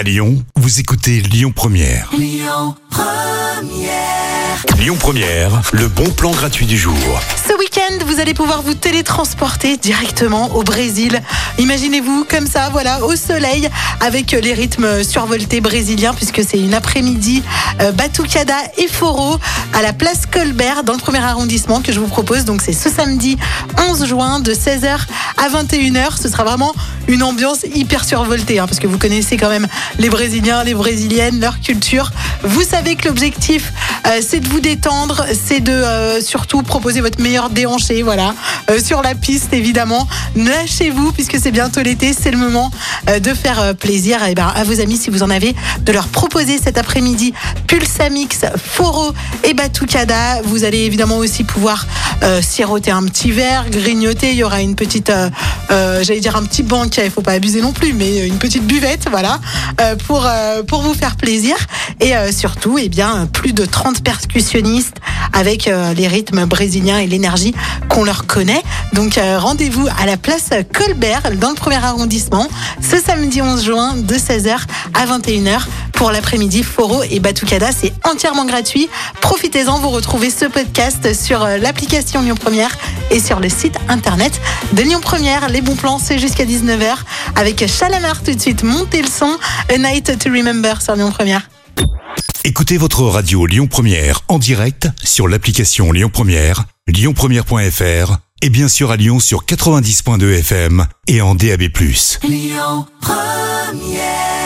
À Lyon, vous écoutez Lyon Première. Lyon Première. le bon plan gratuit du jour. Ce week-end, vous allez pouvoir vous télétransporter directement au Brésil. Imaginez-vous comme ça, voilà, au soleil, avec les rythmes survoltés brésiliens, puisque c'est une après-midi euh, Batucada et Foro à la place Colbert, dans le premier arrondissement, que je vous propose. Donc c'est ce samedi 11 juin de 16h à 21h. Ce sera vraiment une ambiance hyper survoltée, hein, parce que vous connaissez quand même les Brésiliens, les Brésiliennes, leur culture. Vous savez que l'objectif, euh, c'est de vous détendre, c'est de euh, surtout proposer votre meilleur déhanché, voilà, euh, sur la piste évidemment. Lâchez-vous puisque c'est bientôt l'été, c'est le moment de faire plaisir eh ben, à vos amis si vous en avez, de leur proposer cet après-midi Pulsamix, Foro et Batucada. Vous allez évidemment aussi pouvoir siroter un petit verre, grignoter. Il y aura une petite, j'allais dire un petit banquet, il faut pas abuser non plus, mais une petite buvette, voilà, pour pour vous faire plaisir et surtout, eh bien, plus de 30 percussionnistes avec euh, les rythmes brésiliens et l'énergie qu'on leur connaît. Donc euh, rendez-vous à la place Colbert dans le premier arrondissement ce samedi 11 juin de 16h à 21h pour l'après-midi Foro et Batucada. C'est entièrement gratuit. Profitez-en, vous retrouvez ce podcast sur euh, l'application Lyon Première et sur le site internet de Lyon Première. Les bons plans, c'est jusqu'à 19h avec Chalamar tout de suite. Montez le son. A Night to Remember sur Lyon Première. Écoutez votre radio Lyon Première en direct sur l'application Lyon Première, lyonpremière.fr et bien sûr à Lyon sur 90.2 FM et en DAB+. Lyon Première